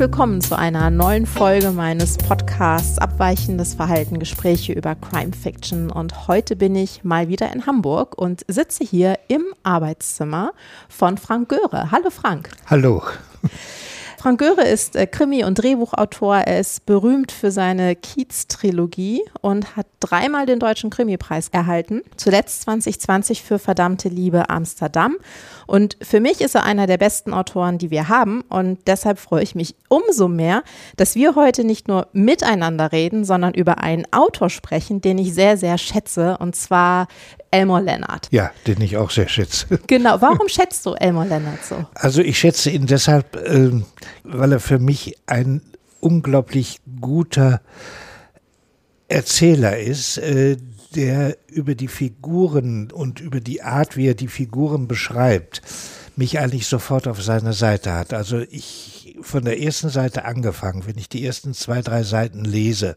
willkommen zu einer neuen Folge meines Podcasts Abweichendes Verhalten, Gespräche über Crime Fiction. Und heute bin ich mal wieder in Hamburg und sitze hier im Arbeitszimmer von Frank Göre. Hallo Frank. Hallo. Frank Göre ist äh, Krimi- und Drehbuchautor. Er ist berühmt für seine Kiez-Trilogie und hat dreimal den Deutschen Krimipreis erhalten. Zuletzt 2020 für Verdammte Liebe Amsterdam. Und für mich ist er einer der besten Autoren, die wir haben. Und deshalb freue ich mich umso mehr, dass wir heute nicht nur miteinander reden, sondern über einen Autor sprechen, den ich sehr, sehr schätze. Und zwar Elmore Leonard. Ja, den ich auch sehr schätze. Genau. Warum schätzt du Elmore Leonard so? Also ich schätze ihn deshalb, äh, weil er für mich ein unglaublich guter Erzähler ist, äh, der über die Figuren und über die Art, wie er die Figuren beschreibt, mich eigentlich sofort auf seine Seite hat. Also ich von der ersten Seite angefangen, wenn ich die ersten zwei, drei Seiten lese,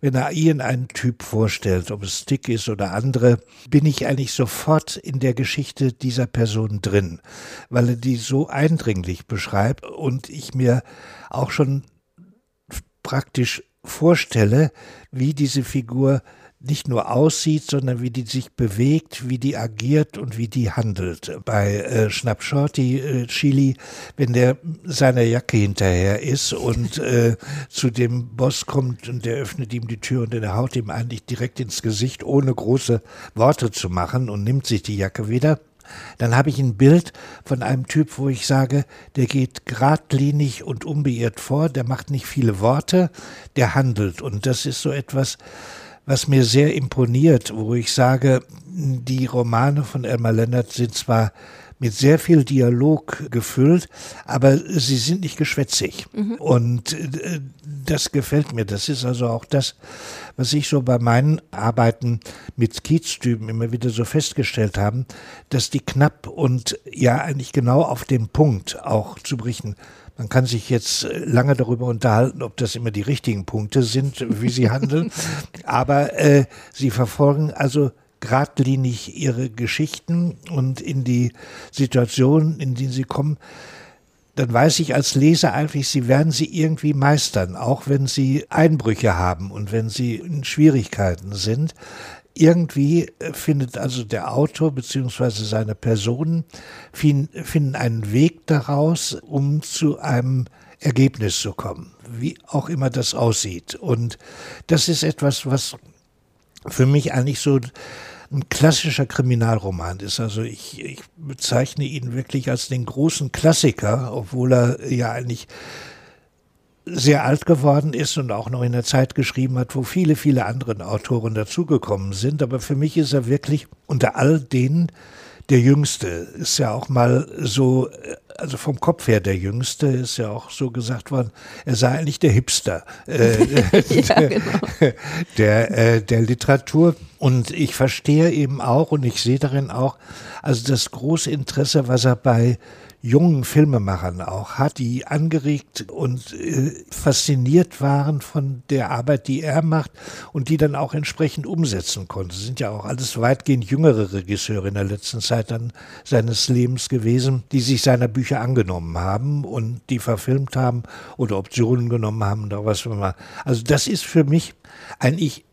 wenn er Ian einen Typ vorstellt, ob es Stick ist oder andere, bin ich eigentlich sofort in der Geschichte dieser Person drin, weil er die so eindringlich beschreibt und ich mir auch schon praktisch vorstelle, wie diese Figur nicht nur aussieht, sondern wie die sich bewegt, wie die agiert und wie die handelt. Bei äh, Schnapp Shorty äh, Chili, wenn der seiner Jacke hinterher ist und äh, zu dem Boss kommt und der öffnet ihm die Tür und der haut ihm eigentlich direkt ins Gesicht, ohne große Worte zu machen und nimmt sich die Jacke wieder. Dann habe ich ein Bild von einem Typ, wo ich sage, der geht geradlinig und unbeirrt vor, der macht nicht viele Worte, der handelt. Und das ist so etwas, was mir sehr imponiert, wo ich sage, die Romane von Elmar Lennart sind zwar mit sehr viel Dialog gefüllt, aber sie sind nicht geschwätzig. Mhm. Und äh, das gefällt mir. Das ist also auch das, was ich so bei meinen Arbeiten mit Kieztypen immer wieder so festgestellt haben, dass die knapp und ja eigentlich genau auf den Punkt auch zu berichten man kann sich jetzt äh, lange darüber unterhalten, ob das immer die richtigen Punkte sind, wie sie handeln. Aber äh, sie verfolgen also geradlinig ihre Geschichten und in die Situation, in die sie kommen, dann weiß ich als Leser eigentlich, sie werden sie irgendwie meistern, auch wenn sie Einbrüche haben und wenn sie in Schwierigkeiten sind irgendwie äh, findet also der Autor beziehungsweise seine Personen finden einen Weg daraus, um zu einem Ergebnis zu kommen, wie auch immer das aussieht. Und das ist etwas, was für mich eigentlich so ein klassischer Kriminalroman ist. Also ich, ich bezeichne ihn wirklich als den großen Klassiker, obwohl er ja eigentlich sehr alt geworden ist und auch noch in der Zeit geschrieben hat, wo viele, viele andere Autoren dazugekommen sind. Aber für mich ist er wirklich unter all denen der Jüngste. Ist ja auch mal so, also vom Kopf her der Jüngste, ist ja auch so gesagt worden, er sei eigentlich der Hipster äh, ja, der, genau. der, äh, der Literatur. Und ich verstehe eben auch und ich sehe darin auch, also das große Interesse, was er bei jungen Filmemachern auch hat, die angeregt und äh, fasziniert waren von der Arbeit, die er macht und die dann auch entsprechend umsetzen konnte. Sind ja auch alles weitgehend jüngere Regisseure in der letzten Zeit dann seines Lebens gewesen, die sich seiner Bücher angenommen haben und die verfilmt haben oder Optionen genommen haben oder was immer. Also das ist für mich eigentlich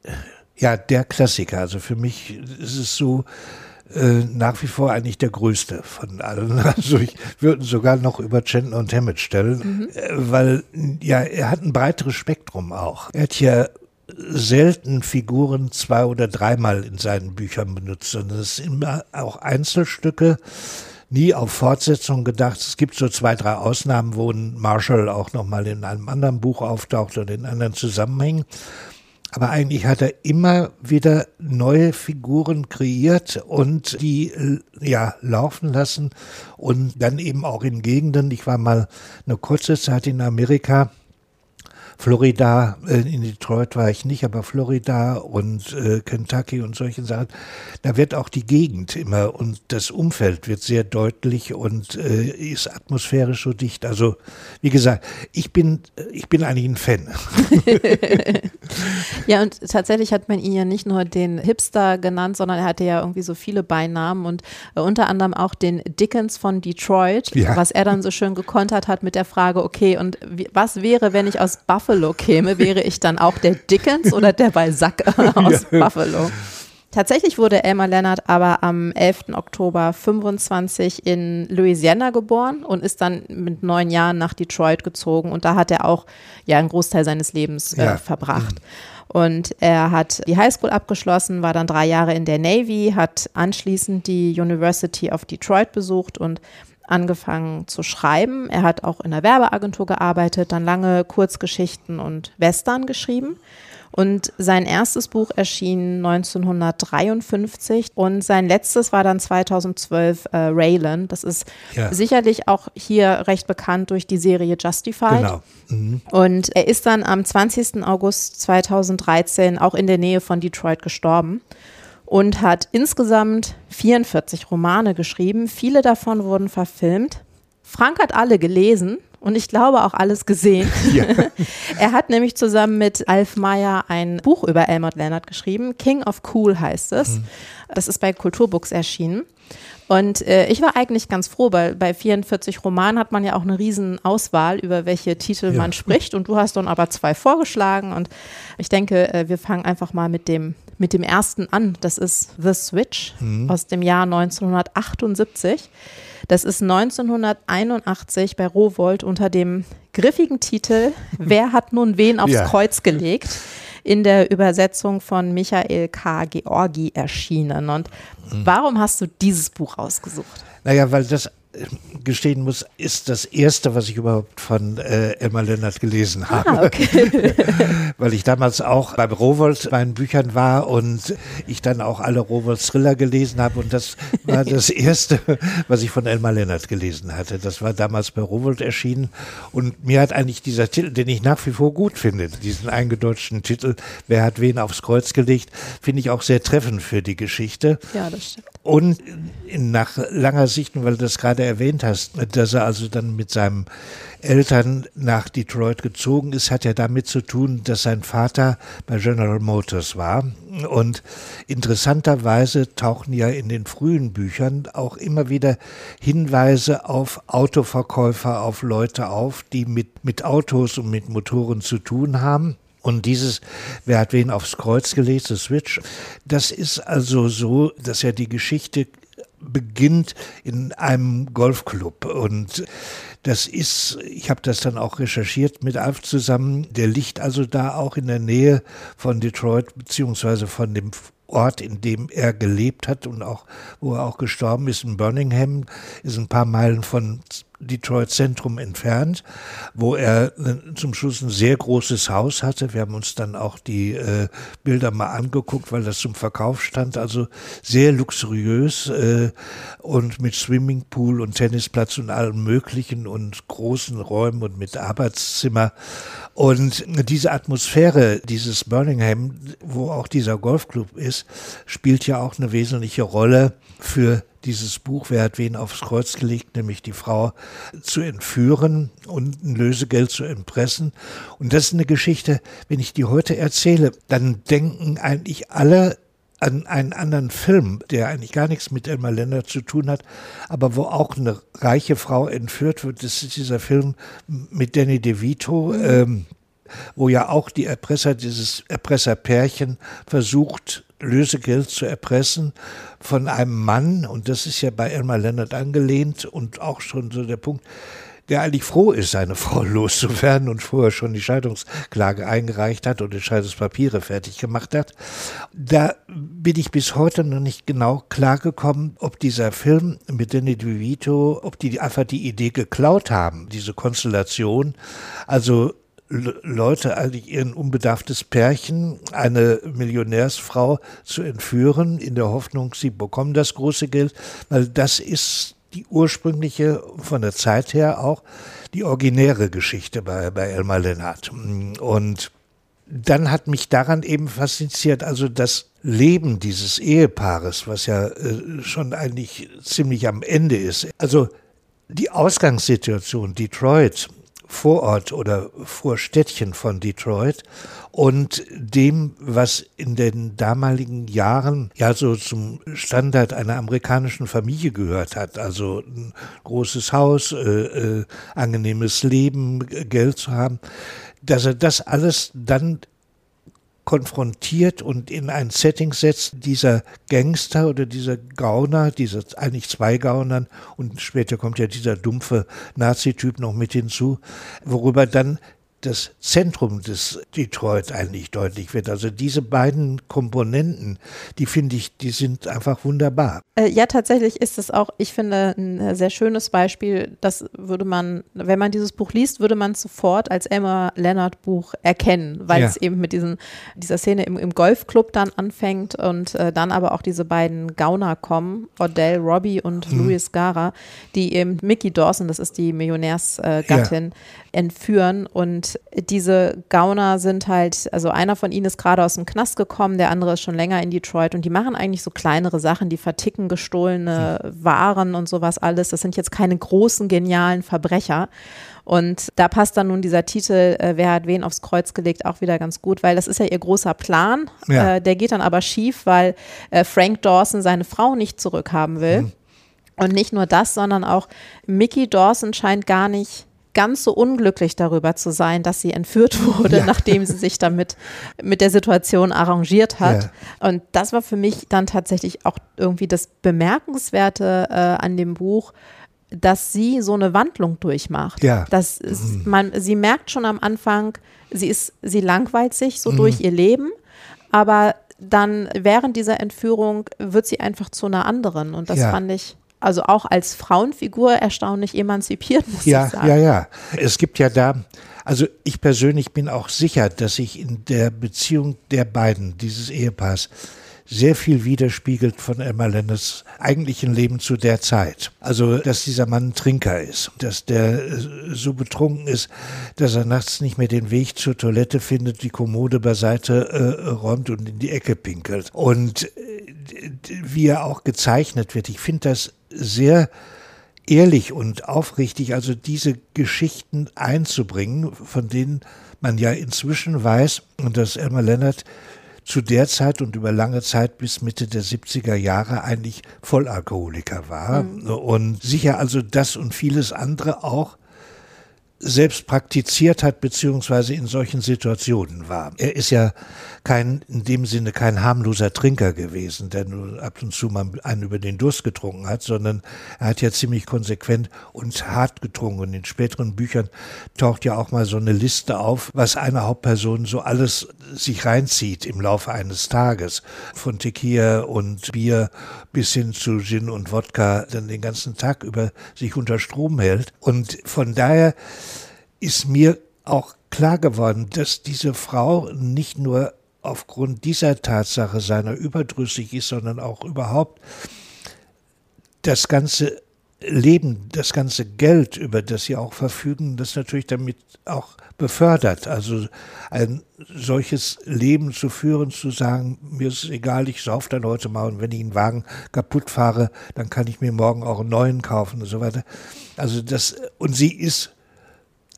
ja der Klassiker. Also für mich ist es so, äh, nach wie vor eigentlich der größte von allen. Also ich würde sogar noch über Chandler und Hammett stellen, mhm. Äh, weil ja, er hat ein breiteres Spektrum auch. Er hat ja selten Figuren zwei oder dreimal in seinen Büchern benutzt, sondern es sind immer auch Einzelstücke, nie auf Fortsetzung gedacht. Es gibt so zwei, drei Ausnahmen, wo ein Marshall auch nochmal in einem anderen Buch auftaucht oder in anderen Zusammenhängen. Aber eigentlich hat er immer wieder neue Figuren kreiert und die ja laufen lassen und dann eben auch in Gegenden. Ich war mal eine kurze Zeit in Amerika Florida, äh, in Detroit war ich nicht, aber Florida und äh, Kentucky und solchen Sachen, da wird auch die Gegend immer und das Umfeld wird sehr deutlich und äh, ist atmosphärisch so dicht. Also wie gesagt, ich bin, ich bin eigentlich ein Fan. ja, und tatsächlich hat man ihn ja nicht nur den Hipster genannt, sondern er hatte ja irgendwie so viele Beinamen und unter anderem auch den Dickens von Detroit, ja. was er dann so schön gekontert hat mit der Frage, okay, und wie, was wäre, wenn ich aus Buffalo käme? Wäre ich dann auch der Dickens oder der Balzac aus ja. Buffalo? Tatsächlich wurde Elmer Leonard aber am 11. Oktober 25 in Louisiana geboren und ist dann mit neun Jahren nach Detroit gezogen und da hat er auch ja einen Großteil seines Lebens äh, ja. verbracht. Und er hat die Highschool abgeschlossen, war dann drei Jahre in der Navy, hat anschließend die University of Detroit besucht und angefangen zu schreiben. Er hat auch in der Werbeagentur gearbeitet, dann lange Kurzgeschichten und Western geschrieben. Und sein erstes Buch erschien 1953 und sein letztes war dann 2012 äh, Raylan. Das ist ja. sicherlich auch hier recht bekannt durch die Serie Justified. Genau. Mhm. Und er ist dann am 20. August 2013 auch in der Nähe von Detroit gestorben und hat insgesamt 44 Romane geschrieben. Viele davon wurden verfilmt. Frank hat alle gelesen und ich glaube auch alles gesehen. Ja. er hat nämlich zusammen mit Alf Meyer ein Buch über Elmot Leonard geschrieben. King of Cool heißt es. Mhm. Das ist bei Kulturbooks erschienen. Und äh, ich war eigentlich ganz froh, weil bei 44 Romanen hat man ja auch eine riesen Auswahl, über welche Titel ja. man spricht. Und du hast dann aber zwei vorgeschlagen. Und ich denke, äh, wir fangen einfach mal mit dem, mit dem ersten an. Das ist The Switch mhm. aus dem Jahr 1978. Das ist 1981 bei Rowold unter dem griffigen Titel Wer hat nun wen aufs ja. Kreuz gelegt? in der Übersetzung von Michael K. Georgi erschienen. Und mhm. warum hast du dieses Buch ausgesucht? Naja, weil das gestehen muss, ist das erste, was ich überhaupt von äh, Elmar Lennart gelesen ah, habe. Ah, okay. Weil ich damals auch beim Rowold bei den Büchern war und ich dann auch alle Rowold Thriller gelesen habe und das war das erste, was ich von Elmar Lennart gelesen hatte. Das war damals bei Rowold erschienen und mir hat eigentlich dieser Titel, den ich nach wie vor gut finde, diesen eingedeutschten Titel, Wer hat wen aufs Kreuz gelegt, finde ich auch sehr treffend für die Geschichte. Ja, das stimmt. Und nach langer Sicht, weil du das gerade erwähnt hast, dass er also dann mit seinen Eltern nach Detroit gezogen ist, hat ja damit zu tun, dass sein Vater bei General Motors war. Und interessanterweise tauchen ja in den frühen Büchern auch immer wieder Hinweise auf Autoverkäufer, auf Leute auf, die mit, mit Autos und mit Motoren zu tun haben. Und dieses, wer hat wen aufs Kreuz gelegt, das Switch, das ist also so, dass ja die Geschichte beginnt in einem Golfclub. Und das ist, ich habe das dann auch recherchiert mit Alf zusammen, der liegt also da auch in der Nähe von Detroit beziehungsweise von dem Ort, in dem er gelebt hat und auch, wo er auch gestorben ist, in Birmingham, ist ein paar Meilen von Detroit Zentrum entfernt, wo er äh, zum Schluss ein sehr großes Haus hatte. Wir haben uns dann auch die äh, Bilder mal angeguckt, weil das zum Verkauf stand. Also sehr luxuriös äh, und mit Swimmingpool und Tennisplatz und allem Möglichen und großen Räumen und mit Arbeitszimmer. Und diese Atmosphäre dieses Birmingham, wo auch dieser Golfclub ist, spielt ja auch eine wesentliche Rolle für dieses Buch, wer hat wen aufs Kreuz gelegt, nämlich die Frau zu entführen und ein Lösegeld zu entpressen. Und das ist eine Geschichte, wenn ich die heute erzähle, dann denken eigentlich alle an einen anderen Film, der eigentlich gar nichts mit Elmar Länder zu tun hat, aber wo auch eine reiche Frau entführt wird. Das ist dieser Film mit Danny DeVito. Ähm, wo ja auch die Erpresser, dieses Erpresserpärchen versucht, Lösegeld zu erpressen von einem Mann, und das ist ja bei Elmar Leonard angelehnt und auch schon so der Punkt, der eigentlich froh ist, seine Frau loszuwerden und vorher schon die Scheidungsklage eingereicht hat und die Scheidungspapiere fertig gemacht hat. Da bin ich bis heute noch nicht genau klargekommen, ob dieser Film mit Danny DeVito, ob die einfach die Idee geklaut haben, diese Konstellation. Also Leute, eigentlich ihren unbedarftes Pärchen, eine Millionärsfrau zu entführen, in der Hoffnung, sie bekommen das große Geld, weil das ist die ursprüngliche, von der Zeit her auch, die originäre Geschichte bei, bei Elmar Lennart. Und dann hat mich daran eben fasziniert, also das Leben dieses Ehepaares, was ja äh, schon eigentlich ziemlich am Ende ist. Also die Ausgangssituation Detroit, Vorort oder Vorstädtchen von Detroit und dem, was in den damaligen Jahren ja so zum Standard einer amerikanischen Familie gehört hat. Also ein großes Haus, äh, äh, angenehmes Leben, Geld zu haben dass er das alles dann konfrontiert und in ein Setting setzt, dieser Gangster oder dieser Gauner, dieser eigentlich zwei Gaunern und später kommt ja dieser dumpfe Nazi-Typ noch mit hinzu, worüber dann das Zentrum des Detroit eigentlich deutlich wird. Also diese beiden Komponenten, die finde ich, die sind einfach wunderbar. Äh, ja, tatsächlich ist es auch, ich finde, ein sehr schönes Beispiel. Das würde man, wenn man dieses Buch liest, würde man sofort als Emma Leonard Buch erkennen, weil ja. es eben mit diesen, dieser Szene im, im Golfclub dann anfängt und äh, dann aber auch diese beiden Gauner kommen, Odell Robbie und hm. Louis Gara, die eben Mickey Dawson, das ist die Millionärsgattin, ja entführen. Und diese Gauner sind halt, also einer von ihnen ist gerade aus dem Knast gekommen, der andere ist schon länger in Detroit und die machen eigentlich so kleinere Sachen, die verticken gestohlene Waren und sowas alles. Das sind jetzt keine großen, genialen Verbrecher. Und da passt dann nun dieser Titel, äh, wer hat wen aufs Kreuz gelegt, auch wieder ganz gut, weil das ist ja ihr großer Plan. Ja. Äh, der geht dann aber schief, weil äh, Frank Dawson seine Frau nicht zurückhaben will. Mhm. Und nicht nur das, sondern auch Mickey Dawson scheint gar nicht ganz so unglücklich darüber zu sein, dass sie entführt wurde, ja. nachdem sie sich damit mit der Situation arrangiert hat. Ja. Und das war für mich dann tatsächlich auch irgendwie das Bemerkenswerte äh, an dem Buch, dass sie so eine Wandlung durchmacht. Ja. Dass mhm. man, sie merkt schon am Anfang, sie ist, sie langweilt sich so mhm. durch ihr Leben, aber dann während dieser Entführung wird sie einfach zu einer anderen. Und das ja. fand ich also auch als Frauenfigur erstaunlich emanzipiert, muss ja, ich sagen. Ja, ja, Es gibt ja da, also ich persönlich bin auch sicher, dass sich in der Beziehung der beiden, dieses Ehepaars, sehr viel widerspiegelt von Emma Lenners eigentlichen Leben zu der Zeit. Also, dass dieser Mann ein Trinker ist, dass der äh, so betrunken ist, dass er nachts nicht mehr den Weg zur Toilette findet, die Kommode beiseite äh, räumt und in die Ecke pinkelt. Und äh, wie er auch gezeichnet wird, ich finde das sehr ehrlich und aufrichtig, also diese Geschichten einzubringen, von denen man ja inzwischen weiß, und dass Elmer Leonard zu der Zeit und über lange Zeit bis Mitte der 70er Jahre eigentlich Vollalkoholiker war mhm. und sicher also das und vieles andere auch selbst praktiziert hat, beziehungsweise in solchen Situationen war. Er ist ja kein, in dem Sinne kein harmloser Trinker gewesen, der nur ab und zu mal einen über den Durst getrunken hat, sondern er hat ja ziemlich konsequent und hart getrunken. Und in späteren Büchern taucht ja auch mal so eine Liste auf, was eine Hauptperson so alles sich reinzieht im Laufe eines Tages. Von Tequila und Bier bis hin zu Gin und Wodka dann den ganzen Tag über sich unter Strom hält. Und von daher ist mir auch klar geworden, dass diese Frau nicht nur aufgrund dieser Tatsache seiner überdrüssig ist, sondern auch überhaupt das ganze Leben, das ganze Geld, über das sie auch verfügen, das natürlich damit auch befördert. Also ein solches Leben zu führen, zu sagen, mir ist egal, ich sauf dann heute mal und wenn ich einen Wagen kaputt fahre, dann kann ich mir morgen auch einen neuen kaufen und so weiter. Also das, und sie ist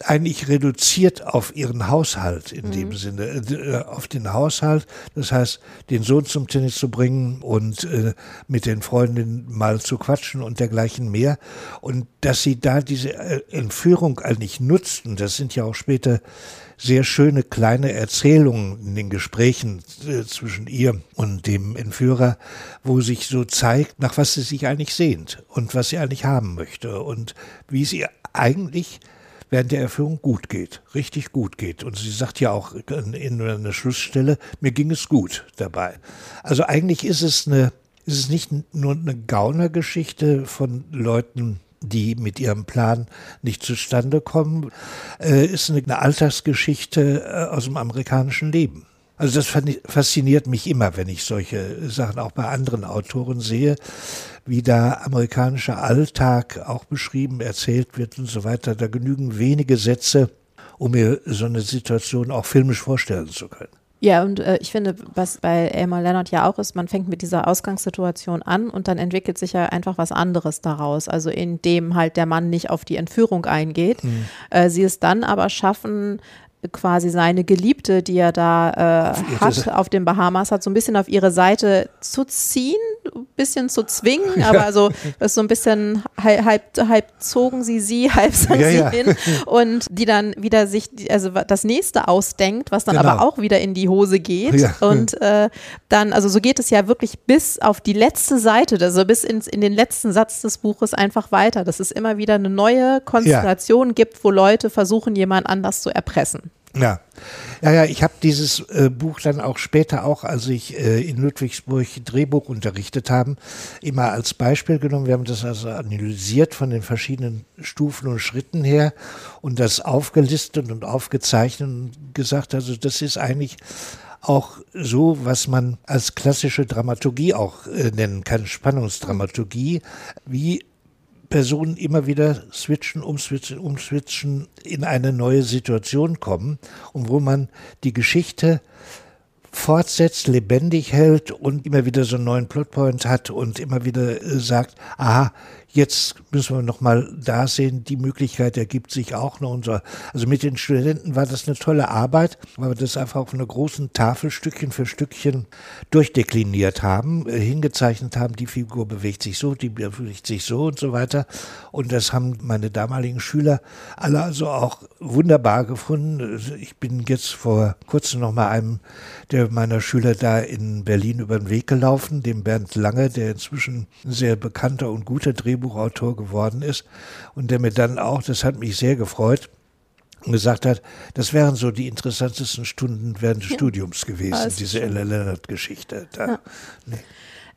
eigentlich reduziert auf ihren Haushalt in mhm. dem Sinne, äh, auf den Haushalt. Das heißt, den Sohn zum Tennis zu bringen und äh, mit den Freundinnen mal zu quatschen und dergleichen mehr. Und dass sie da diese äh, Entführung eigentlich nutzten, das sind ja auch später sehr schöne kleine Erzählungen in den Gesprächen äh, zwischen ihr und dem Entführer, wo sich so zeigt, nach was sie sich eigentlich sehnt und was sie eigentlich haben möchte und wie sie eigentlich während der Erfüllung gut geht, richtig gut geht. Und sie sagt ja auch in einer Schlussstelle, mir ging es gut dabei. Also eigentlich ist es eine, ist es nicht nur eine Gaunergeschichte von Leuten, die mit ihrem Plan nicht zustande kommen, äh, ist eine, eine Alltagsgeschichte äh, aus dem amerikanischen Leben. Also das fasziniert mich immer, wenn ich solche Sachen auch bei anderen Autoren sehe, wie da amerikanischer Alltag auch beschrieben, erzählt wird und so weiter. Da genügen wenige Sätze, um mir so eine Situation auch filmisch vorstellen zu können. Ja, und äh, ich finde, was bei Elmar Leonard ja auch ist, man fängt mit dieser Ausgangssituation an und dann entwickelt sich ja einfach was anderes daraus. Also indem halt der Mann nicht auf die Entführung eingeht. Mhm. Äh, sie es dann aber schaffen, quasi seine Geliebte, die er da äh, hat auf den Bahamas, hat so ein bisschen auf ihre Seite zu ziehen, ein bisschen zu zwingen, aber so ist so ein bisschen halb, halb, zogen sie sie, halb sang ja, sie ja. hin und die dann wieder sich, also das nächste ausdenkt, was dann genau. aber auch wieder in die Hose geht ja. und äh, dann, also so geht es ja wirklich bis auf die letzte Seite, also bis ins, in den letzten Satz des Buches einfach weiter, dass es immer wieder eine neue Konstellation gibt, wo Leute versuchen, jemand anders zu erpressen. Ja, ja, ja ich habe dieses äh, Buch dann auch später, auch als ich äh, in Ludwigsburg Drehbuch unterrichtet haben, immer als Beispiel genommen. Wir haben das also analysiert von den verschiedenen Stufen und Schritten her und das aufgelistet und aufgezeichnet und gesagt, also das ist eigentlich auch so, was man als klassische Dramaturgie auch äh, nennen kann, Spannungsdramaturgie, wie Personen immer wieder switchen, umswitchen, umswitchen, in eine neue Situation kommen und wo man die Geschichte fortsetzt, lebendig hält und immer wieder so einen neuen Plotpoint hat und immer wieder äh, sagt, aha, Jetzt müssen wir noch mal da sehen, die Möglichkeit ergibt sich auch noch. Unser, also mit den Studenten war das eine tolle Arbeit, weil wir das einfach auf einer großen Tafel Stückchen für Stückchen durchdekliniert haben, äh, hingezeichnet haben, die Figur bewegt sich so, die bewegt sich so und so weiter. Und das haben meine damaligen Schüler alle also auch wunderbar gefunden. Ich bin jetzt vor kurzem noch mal einem der meiner Schüler da in Berlin über den Weg gelaufen, dem Bernd Lange, der inzwischen ein sehr bekannter und guter Drehbuchautor geworden ist und der mir dann auch, das hat mich sehr gefreut, gesagt hat, das wären so die interessantesten Stunden während des ja. Studiums gewesen, ah, diese Ella Leonard-Geschichte. Da, ja. nee.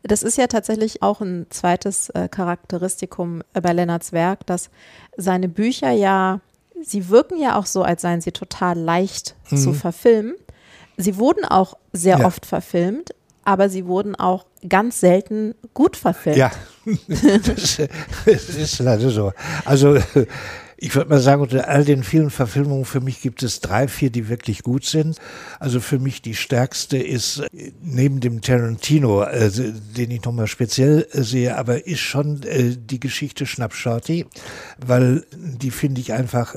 Das ist ja tatsächlich auch ein zweites äh, Charakteristikum bei Lennarts Werk, dass seine Bücher ja, sie wirken ja auch so, als seien sie total leicht mhm. zu verfilmen. Sie wurden auch sehr ja. oft verfilmt, aber sie wurden auch ganz selten gut verfilmt. Ja, das, das ist leider so. Also ich würde mal sagen, unter all den vielen Verfilmungen, für mich gibt es drei, vier, die wirklich gut sind. Also für mich die stärkste ist neben dem Tarantino, äh, den ich nochmal speziell äh, sehe, aber ist schon äh, die Geschichte Schnapp Shorty, weil die finde ich einfach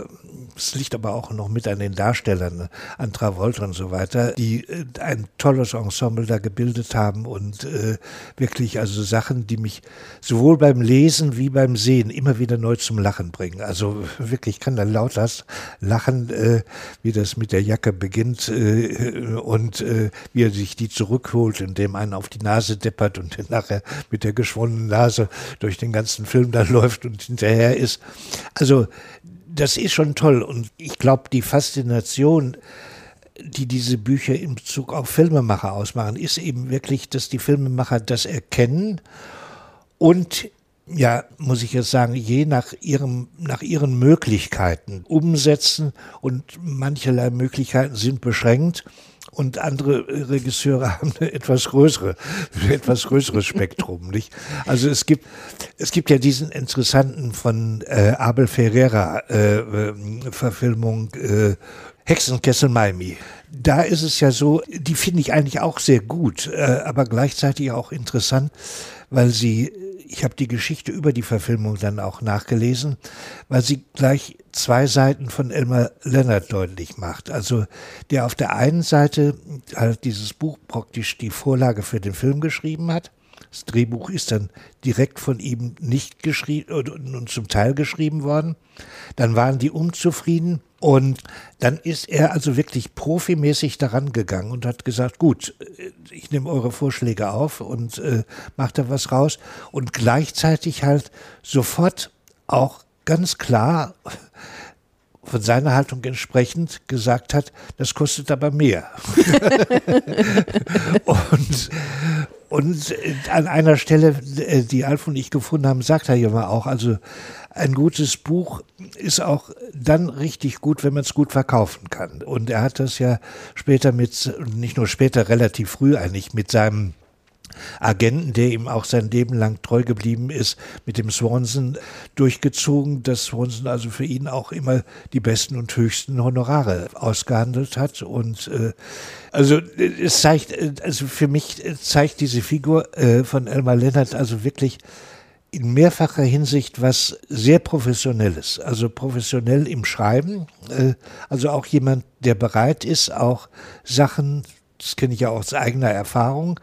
es liegt aber auch noch mit an den Darstellern, an Travolta und so weiter, die äh, ein tolles Ensemble da gebildet haben und äh, wirklich also Sachen, die mich sowohl beim Lesen wie beim Sehen immer wieder neu zum Lachen bringen. Also wirklich kann da laut lachen, äh, wie das mit der Jacke beginnt äh, und äh, wie er sich die zurückholt, indem einen auf die Nase deppert und nachher mit der geschwollenen Nase durch den ganzen Film dann läuft und hinterher ist. Also das ist schon toll. Und ich glaube, die Faszination, die diese Bücher in Bezug auf Filmemacher ausmachen, ist eben wirklich, dass die Filmemacher das erkennen und ja, muss ich jetzt sagen, je nach ihrem, nach ihren Möglichkeiten umsetzen und mancherlei Möglichkeiten sind beschränkt und andere Regisseure haben eine etwas größere, etwas größeres Spektrum, nicht? Also es gibt, es gibt ja diesen interessanten von äh, Abel Ferreira äh, äh, Verfilmung äh, Hexenkessel Miami. Da ist es ja so, die finde ich eigentlich auch sehr gut, äh, aber gleichzeitig auch interessant, weil sie ich habe die Geschichte über die Verfilmung dann auch nachgelesen, weil sie gleich zwei Seiten von Elmer Leonard deutlich macht. Also der auf der einen Seite halt dieses Buch praktisch die Vorlage für den Film geschrieben hat. Das Drehbuch ist dann direkt von ihm nicht geschrieben und zum Teil geschrieben worden. Dann waren die unzufrieden und dann ist er also wirklich profimäßig daran gegangen und hat gesagt, gut, äh, ich nehme eure Vorschläge auf und äh, mache da was raus. Und gleichzeitig halt sofort auch ganz klar von seiner Haltung entsprechend gesagt hat, das kostet aber mehr. und und an einer Stelle, die Alf und ich gefunden haben, sagt er ja mal auch, also ein gutes Buch ist auch dann richtig gut, wenn man es gut verkaufen kann. Und er hat das ja später mit, nicht nur später, relativ früh eigentlich mit seinem Agenten, der ihm auch sein Leben lang treu geblieben ist, mit dem Swanson durchgezogen, dass Swanson also für ihn auch immer die besten und höchsten Honorare ausgehandelt hat. Und äh, also es zeigt, also für mich zeigt diese Figur äh, von Elmar Lennart also wirklich in mehrfacher Hinsicht was sehr Professionelles, also professionell im Schreiben, äh, also auch jemand, der bereit ist, auch Sachen, das kenne ich ja auch aus eigener Erfahrung,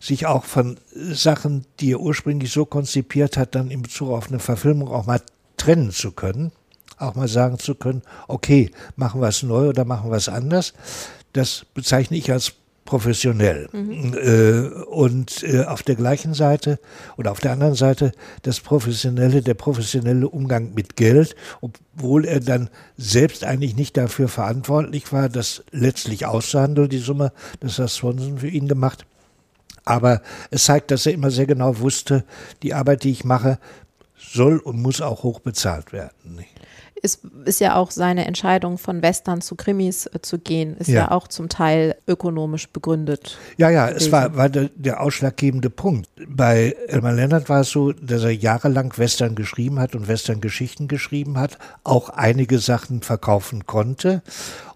sich auch von Sachen, die er ursprünglich so konzipiert hat, dann in Bezug auf eine Verfilmung auch mal trennen zu können, auch mal sagen zu können, okay, machen wir es neu oder machen wir es anders. Das bezeichne ich als professionell. Mhm. Äh, und äh, auf der gleichen Seite oder auf der anderen Seite das professionelle, der professionelle Umgang mit Geld, obwohl er dann selbst eigentlich nicht dafür verantwortlich war, dass letztlich auszuhandeln, die Summe, das hat Swanson für ihn gemacht. Aber es zeigt, dass er immer sehr genau wusste, die Arbeit, die ich mache, soll und muss auch hoch bezahlt werden. Ist, ist ja auch seine Entscheidung, von Western zu Krimis äh, zu gehen, ist ja. ja. auch zum Teil ökonomisch begründet. Ja, ja, gewesen. es war, war der, der, ausschlaggebende Punkt. Bei Elmar Leonard war es so, dass er jahrelang Western geschrieben hat und Western-Geschichten geschrieben hat, auch einige Sachen verkaufen konnte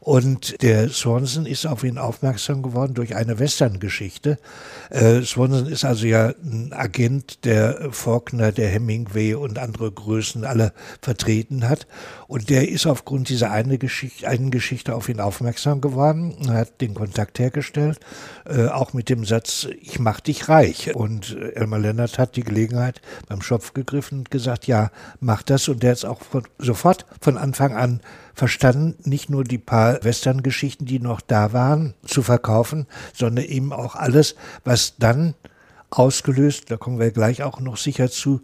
und der Swanson ist auf ihn aufmerksam geworden durch eine Western-Geschichte. Äh, Swanson ist also ja ein Agent, der Faulkner, der Hemingway und andere Größen alle vertreten hat. Und der ist aufgrund dieser eine Geschichte, einen Geschichte auf ihn aufmerksam geworden, hat den Kontakt hergestellt, äh, auch mit dem Satz, ich mach dich reich. Und Elmar Lennart hat die Gelegenheit beim Schopf gegriffen und gesagt, ja, mach das. Und der ist auch von, sofort von Anfang an verstanden, nicht nur die paar Western-Geschichten, die noch da waren, zu verkaufen, sondern eben auch alles, was dann ausgelöst, da kommen wir gleich auch noch sicher zu,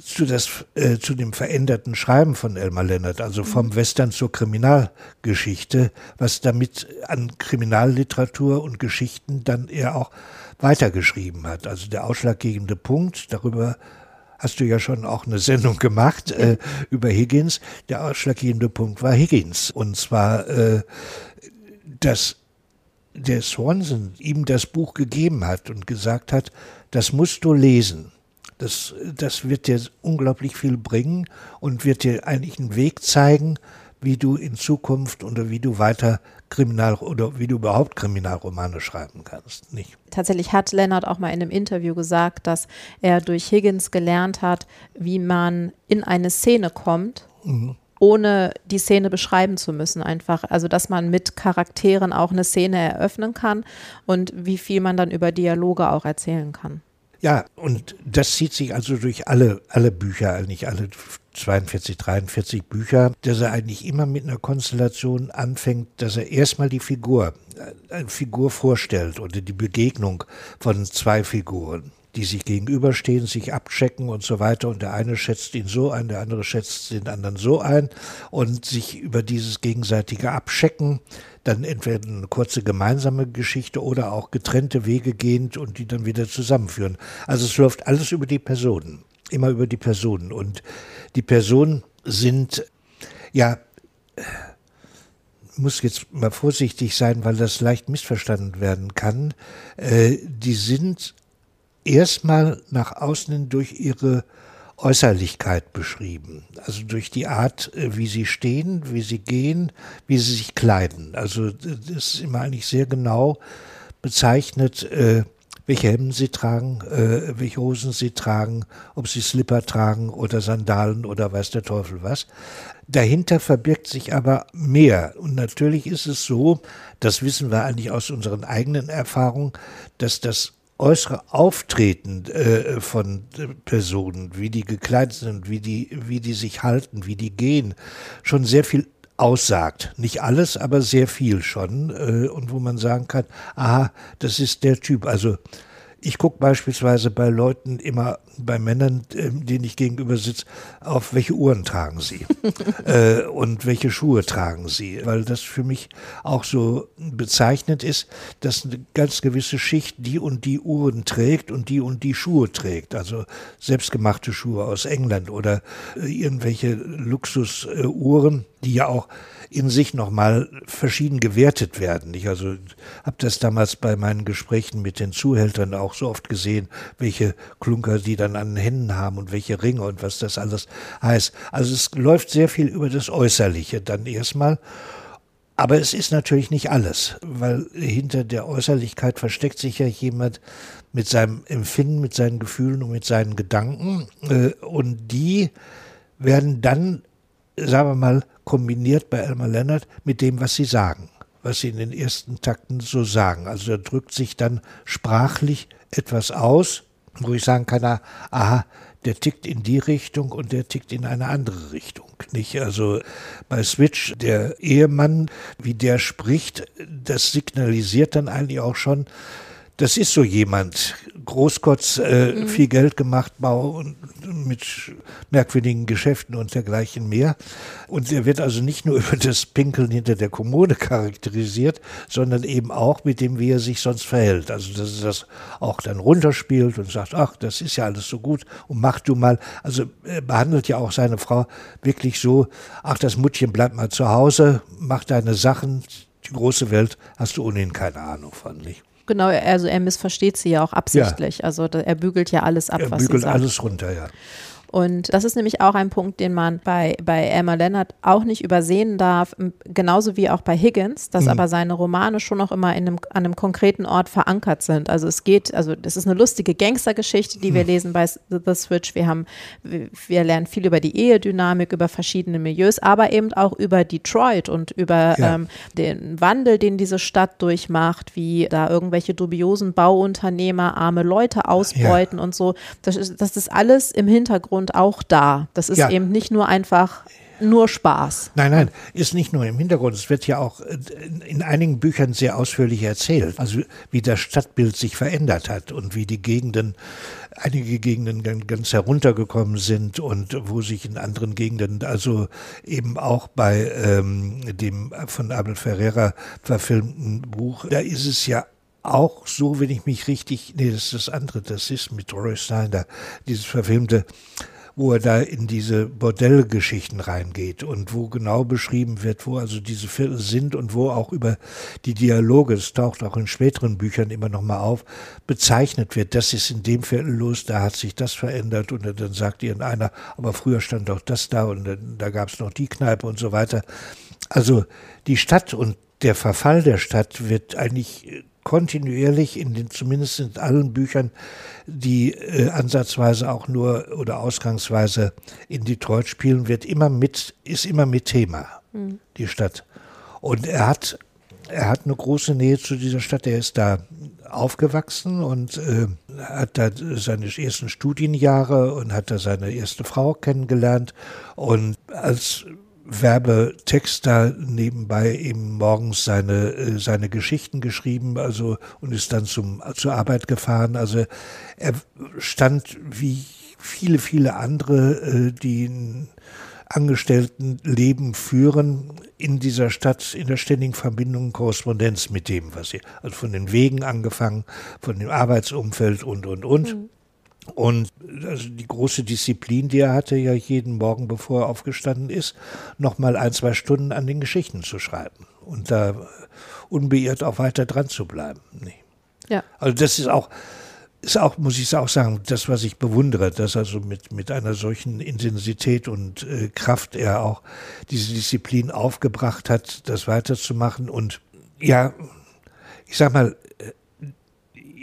zu, das, äh, zu dem veränderten Schreiben von Elmar Lennart, also vom mhm. Western zur Kriminalgeschichte, was damit an Kriminalliteratur und Geschichten dann er auch weitergeschrieben hat. Also der ausschlaggebende Punkt, darüber hast du ja schon auch eine Sendung gemacht äh, über Higgins. Der ausschlaggebende Punkt war Higgins. Und zwar, äh, dass der Swanson ihm das Buch gegeben hat und gesagt hat, das musst du lesen. Das, das wird dir unglaublich viel bringen und wird dir eigentlich einen Weg zeigen, wie du in Zukunft oder wie du weiter Kriminal oder wie du überhaupt Kriminalromane schreiben kannst, nicht? Tatsächlich hat Lennart auch mal in einem Interview gesagt, dass er durch Higgins gelernt hat, wie man in eine Szene kommt. Mhm ohne die Szene beschreiben zu müssen, einfach. Also, dass man mit Charakteren auch eine Szene eröffnen kann und wie viel man dann über Dialoge auch erzählen kann. Ja, und das zieht sich also durch alle, alle Bücher, eigentlich alle 42, 43 Bücher, dass er eigentlich immer mit einer Konstellation anfängt, dass er erstmal die Figur, äh, eine Figur vorstellt oder die Begegnung von zwei Figuren die sich gegenüberstehen, sich abchecken und so weiter. Und der eine schätzt ihn so ein, der andere schätzt den anderen so ein und sich über dieses gegenseitige Abchecken dann entweder eine kurze gemeinsame Geschichte oder auch getrennte Wege gehend und die dann wieder zusammenführen. Also es läuft alles über die Personen, immer über die Personen. Und die Personen sind, ja, muss jetzt mal vorsichtig sein, weil das leicht missverstanden werden kann. Äh, die sind erstmal nach außen durch ihre Äußerlichkeit beschrieben. Also durch die Art, äh, wie sie stehen, wie sie gehen, wie sie sich kleiden. Also das ist immer eigentlich sehr genau bezeichnet, äh, welche Hemden sie tragen, äh, welche Hosen sie tragen, ob sie Slipper tragen oder Sandalen oder weiß der Teufel was. Dahinter verbirgt sich aber mehr. Und natürlich ist es so, das wissen wir eigentlich aus unseren eigenen Erfahrungen, dass das äußere Auftreten äh, von Personen, wie die gekleidet sind, wie die, wie die sich halten, wie die gehen, schon sehr viel aussagt. Nicht alles, aber sehr viel schon. Äh, und wo man sagen kann, aha, das ist der Typ. Also ich gucke beispielsweise bei Leuten immer, bei Männern, äh, denen ich gegenüber sitze, auf welche Uhren tragen sie? Äh, und welche Schuhe tragen sie, weil das für mich auch so bezeichnend ist, dass eine ganz gewisse Schicht die und die Uhren trägt und die und die Schuhe trägt, also selbstgemachte Schuhe aus England oder äh, irgendwelche Luxusuhren, die ja auch in sich nochmal verschieden gewertet werden. Ich also habe das damals bei meinen Gesprächen mit den Zuhältern auch so oft gesehen, welche Klunker die dann an den Händen haben und welche Ringe und was das alles heißt. Also es läuft sehr viel über das Äußerliche dann erstmal. Aber es ist natürlich nicht alles, weil hinter der Äußerlichkeit versteckt sich ja jemand mit seinem Empfinden, mit seinen Gefühlen und mit seinen Gedanken. Äh, und die werden dann, sagen wir mal, kombiniert bei Elmar Leonard mit dem, was sie sagen, was sie in den ersten Takten so sagen. Also da drückt sich dann sprachlich etwas aus, wo ich sagen kann, aha, der tickt in die Richtung und der tickt in eine andere Richtung. Nicht? Also bei Switch, der Ehemann, wie der spricht, das signalisiert dann eigentlich auch schon, das ist so jemand. Großkotz, äh, mhm. viel Geld gemacht, Bau und mit merkwürdigen Geschäften und dergleichen mehr. Und er wird also nicht nur über das Pinkeln hinter der Kommode charakterisiert, sondern eben auch mit dem, wie er sich sonst verhält. Also, dass er das auch dann runterspielt und sagt, ach, das ist ja alles so gut und mach du mal. Also, er behandelt ja auch seine Frau wirklich so, ach, das Muttchen bleibt mal zu Hause, mach deine Sachen, die große Welt hast du ohnehin keine Ahnung von, nicht? Genau, also er missversteht sie ja auch absichtlich. Ja. Also er bügelt ja alles ab, er was sie sagt. Er bügelt alles runter, ja. Und das ist nämlich auch ein Punkt, den man bei, bei Emma Leonard auch nicht übersehen darf, genauso wie auch bei Higgins, dass mhm. aber seine Romane schon noch immer in einem, an einem konkreten Ort verankert sind. Also es geht, also das ist eine lustige Gangstergeschichte, die mhm. wir lesen bei The Switch. Wir haben, wir lernen viel über die Ehedynamik, über verschiedene Milieus, aber eben auch über Detroit und über ja. ähm, den Wandel, den diese Stadt durchmacht, wie da irgendwelche dubiosen Bauunternehmer arme Leute ausbeuten ja. und so. Das ist, das ist alles im Hintergrund und auch da. Das ist ja. eben nicht nur einfach nur Spaß. Nein, nein, ist nicht nur im Hintergrund. Es wird ja auch in einigen Büchern sehr ausführlich erzählt. Also wie das Stadtbild sich verändert hat und wie die Gegenden, einige Gegenden ganz heruntergekommen sind und wo sich in anderen Gegenden, also eben auch bei ähm, dem von Abel Ferreira verfilmten Buch, da ist es ja auch so, wenn ich mich richtig, nee, das ist das andere, das ist mit Roy Snyder, dieses verfilmte wo er da in diese Bordellgeschichten reingeht und wo genau beschrieben wird, wo also diese Viertel sind und wo auch über die Dialoge, es taucht auch in späteren Büchern immer noch mal auf, bezeichnet wird, das ist in dem Viertel los, da hat sich das verändert und dann sagt irgendeiner, aber früher stand doch das da und dann, da gab es noch die Kneipe und so weiter. Also die Stadt und der Verfall der Stadt wird eigentlich kontinuierlich in den, zumindest in allen Büchern, die äh, ansatzweise auch nur oder ausgangsweise in Detroit spielen, wird immer mit, ist immer mit Thema, mhm. die Stadt. Und er hat, er hat eine große Nähe zu dieser Stadt. Er ist da aufgewachsen und äh, hat da seine ersten Studienjahre und hat da seine erste Frau kennengelernt. Und als Werbetext da nebenbei eben morgens seine, äh, seine Geschichten geschrieben, also und ist dann zum, zur Arbeit gefahren. Also er stand wie viele, viele andere, äh, die ein Angestelltenleben führen, in dieser Stadt in der ständigen Verbindung Korrespondenz mit dem, was sie, also von den Wegen angefangen, von dem Arbeitsumfeld und, und, und. Mhm. Und also die große Disziplin, die er hatte, ja jeden Morgen, bevor er aufgestanden ist, noch mal ein, zwei Stunden an den Geschichten zu schreiben und da unbeirrt auch weiter dran zu bleiben. Nee. Ja. Also das ist auch, ist auch, muss ich auch sagen, das, was ich bewundere, dass also mit, mit einer solchen Intensität und äh, Kraft er auch diese Disziplin aufgebracht hat, das weiterzumachen und ja, ich sag mal,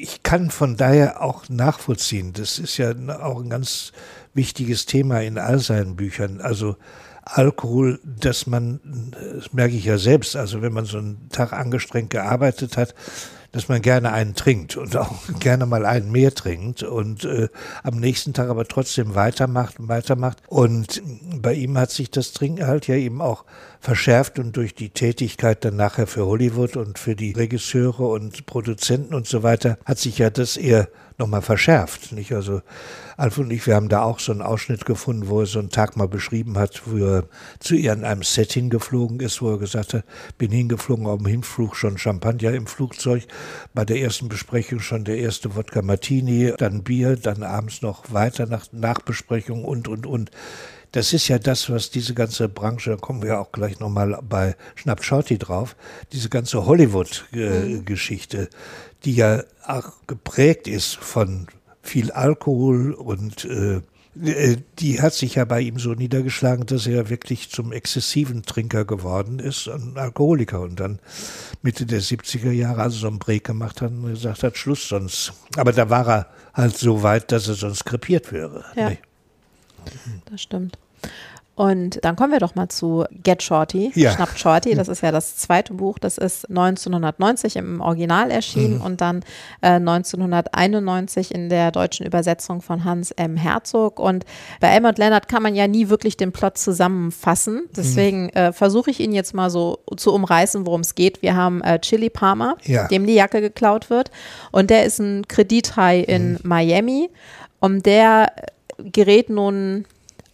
ich kann von daher auch nachvollziehen, das ist ja auch ein ganz wichtiges Thema in all seinen Büchern. Also Alkohol, dass man, das merke ich ja selbst, also wenn man so einen Tag angestrengt gearbeitet hat, dass man gerne einen trinkt und auch gerne mal einen mehr trinkt und äh, am nächsten Tag aber trotzdem weitermacht und weitermacht. Und bei ihm hat sich das Trinken halt ja eben auch verschärft und durch die Tätigkeit dann nachher für Hollywood und für die Regisseure und Produzenten und so weiter hat sich ja das eher nochmal verschärft. Nicht? Also Alf und ich, wir haben da auch so einen Ausschnitt gefunden, wo er so einen Tag mal beschrieben hat, wo er zu ihr in einem Set hingeflogen ist, wo er gesagt hat, bin hingeflogen, auf dem Hinflug schon Champagner im Flugzeug, bei der ersten Besprechung schon der erste Wodka Martini, dann Bier, dann abends noch weiter nach Nachbesprechung und, und, und. Das ist ja das, was diese ganze Branche, da kommen wir auch gleich nochmal bei Schnapp Shorty drauf, diese ganze Hollywood-Geschichte, die ja auch geprägt ist von viel Alkohol und äh, äh, die hat sich ja bei ihm so niedergeschlagen, dass er wirklich zum exzessiven Trinker geworden ist, ein Alkoholiker und dann Mitte der 70er Jahre also so einen Break gemacht hat und gesagt hat, Schluss sonst. Aber da war er halt so weit, dass er sonst krepiert wäre. Ja, nee. Das stimmt. Und dann kommen wir doch mal zu Get Shorty, ja. Schnappt Shorty. Das ist ja das zweite Buch. Das ist 1990 im Original erschienen mhm. und dann äh, 1991 in der deutschen Übersetzung von Hans M. Herzog. Und bei Elmont Leonard kann man ja nie wirklich den Plot zusammenfassen. Deswegen mhm. äh, versuche ich ihn jetzt mal so zu umreißen, worum es geht. Wir haben äh, Chili Palmer, ja. dem die Jacke geklaut wird. Und der ist ein Kredithai in mhm. Miami. Und der gerät nun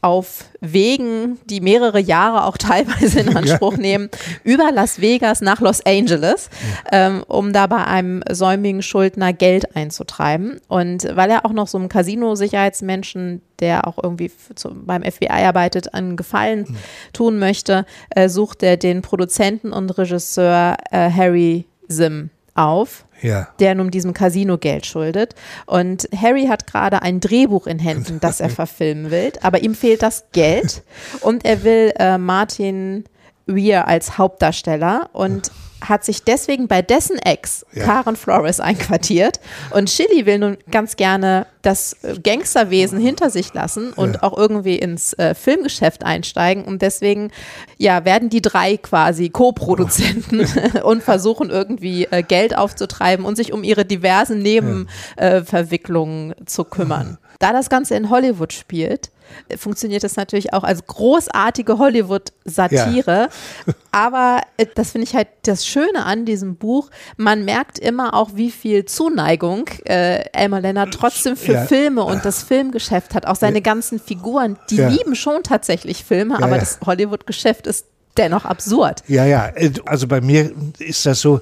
auf Wegen, die mehrere Jahre auch teilweise in Anspruch ja. nehmen, über Las Vegas nach Los Angeles, ähm, um da bei einem säumigen Schuldner Geld einzutreiben. Und weil er auch noch so einem Casino-Sicherheitsmenschen, der auch irgendwie zu, beim FBI arbeitet, einen Gefallen mhm. tun möchte, äh, sucht er den Produzenten und Regisseur äh, Harry Sim auf, ja. der nun diesem Casino Geld schuldet. Und Harry hat gerade ein Drehbuch in Händen, das er verfilmen will, aber ihm fehlt das Geld und er will äh, Martin Weir als Hauptdarsteller und hat sich deswegen bei dessen Ex, ja. Karen Flores, einquartiert. Und Chili will nun ganz gerne das Gangsterwesen hinter sich lassen und ja. auch irgendwie ins äh, Filmgeschäft einsteigen. Und deswegen ja, werden die drei quasi Co-Produzenten oh. und versuchen irgendwie äh, Geld aufzutreiben und sich um ihre diversen Nebenverwicklungen äh, zu kümmern. Da das Ganze in Hollywood spielt, funktioniert das natürlich auch als großartige Hollywood-Satire. Ja. Aber äh, das finde ich halt das Schöne an diesem Buch. Man merkt immer auch, wie viel Zuneigung äh, Elmer Leonard trotzdem für ja. Filme und das Filmgeschäft hat. Auch seine ganzen Figuren, die ja. lieben schon tatsächlich Filme, aber das Hollywood-Geschäft ist dennoch absurd. Ja, ja. Also bei mir ist das so,